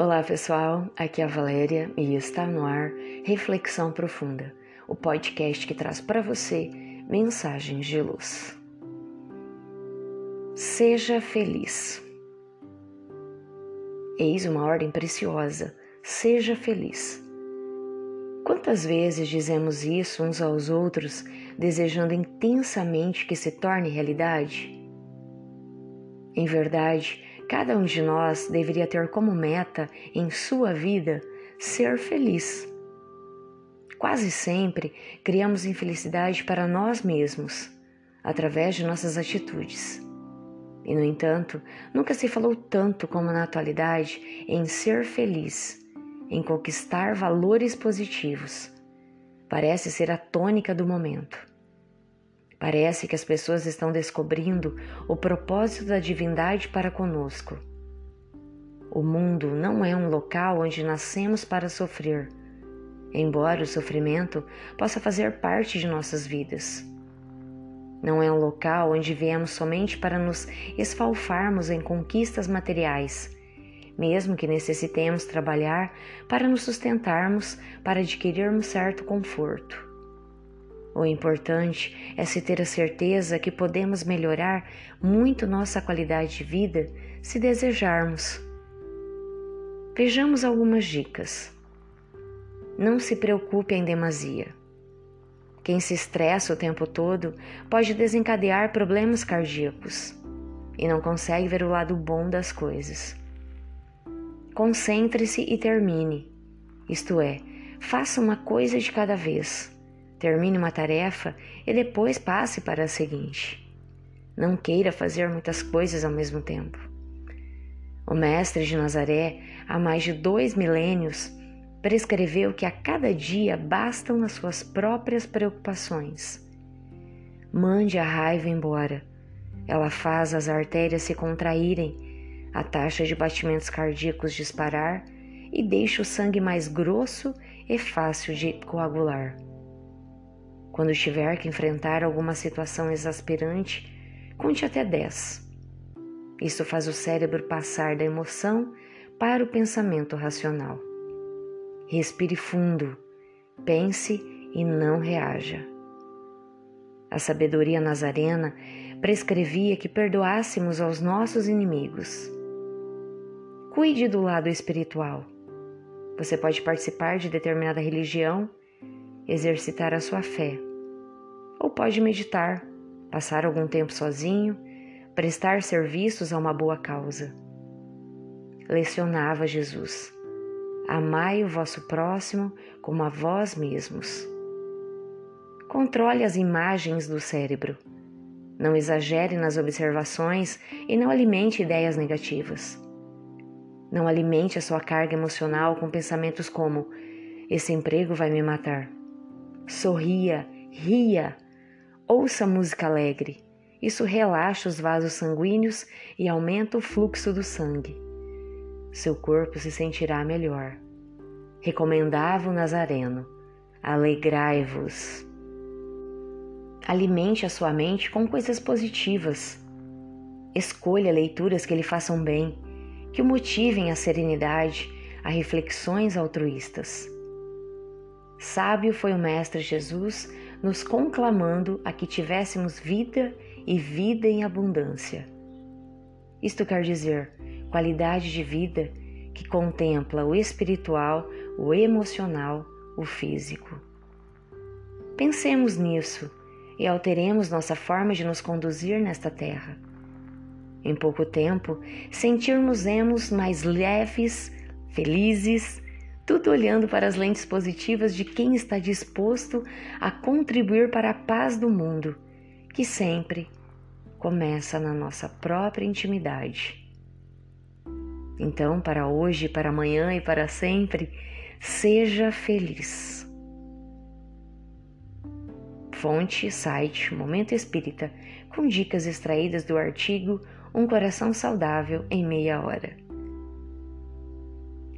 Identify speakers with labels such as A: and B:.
A: Olá pessoal, aqui é a Valéria e está no ar Reflexão Profunda, o podcast que traz para você mensagens de luz. Seja feliz. Eis uma ordem preciosa: seja feliz. Quantas vezes dizemos isso uns aos outros, desejando intensamente que se torne realidade? Em verdade, cada um de nós deveria ter como meta em sua vida ser feliz. Quase sempre criamos infelicidade para nós mesmos, através de nossas atitudes. E, no entanto, nunca se falou tanto como na atualidade em ser feliz, em conquistar valores positivos. Parece ser a tônica do momento. Parece que as pessoas estão descobrindo o propósito da divindade para conosco. O mundo não é um local onde nascemos para sofrer, embora o sofrimento possa fazer parte de nossas vidas. Não é um local onde viemos somente para nos esfalfarmos em conquistas materiais, mesmo que necessitemos trabalhar para nos sustentarmos, para adquirirmos certo conforto. O importante é se ter a certeza que podemos melhorar muito nossa qualidade de vida se desejarmos. Vejamos algumas dicas. Não se preocupe em demasia. Quem se estressa o tempo todo pode desencadear problemas cardíacos e não consegue ver o lado bom das coisas. Concentre-se e termine, isto é, faça uma coisa de cada vez Termine uma tarefa e depois passe para a seguinte. Não queira fazer muitas coisas ao mesmo tempo. O Mestre de Nazaré, há mais de dois milênios, prescreveu que a cada dia bastam as suas próprias preocupações. Mande a raiva embora. Ela faz as artérias se contraírem, a taxa de batimentos cardíacos disparar e deixa o sangue mais grosso e fácil de coagular. Quando tiver que enfrentar alguma situação exasperante, conte até 10. Isso faz o cérebro passar da emoção para o pensamento racional. Respire fundo, pense e não reaja. A sabedoria nazarena prescrevia que perdoássemos aos nossos inimigos. Cuide do lado espiritual. Você pode participar de determinada religião, exercitar a sua fé ou pode meditar, passar algum tempo sozinho, prestar serviços a uma boa causa. Lecionava Jesus: Amai o vosso próximo como a vós mesmos. Controle as imagens do cérebro. Não exagere nas observações e não alimente ideias negativas. Não alimente a sua carga emocional com pensamentos como: esse emprego vai me matar. Sorria, ria, Ouça música alegre. Isso relaxa os vasos sanguíneos e aumenta o fluxo do sangue. Seu corpo se sentirá melhor. Recomendava o Nazareno: alegrai-vos. Alimente a sua mente com coisas positivas. Escolha leituras que lhe façam bem, que o motivem à serenidade, a reflexões altruístas. Sábio foi o Mestre Jesus nos conclamando a que tivéssemos vida e vida em abundância. Isto quer dizer qualidade de vida que contempla o espiritual, o emocional, o físico. Pensemos nisso e alteremos nossa forma de nos conduzir nesta terra. Em pouco tempo, sentirmos-emos mais leves, felizes, tudo olhando para as lentes positivas de quem está disposto a contribuir para a paz do mundo, que sempre começa na nossa própria intimidade. Então, para hoje, para amanhã e para sempre, seja feliz. Fonte, site Momento Espírita, com dicas extraídas do artigo Um Coração Saudável em Meia Hora.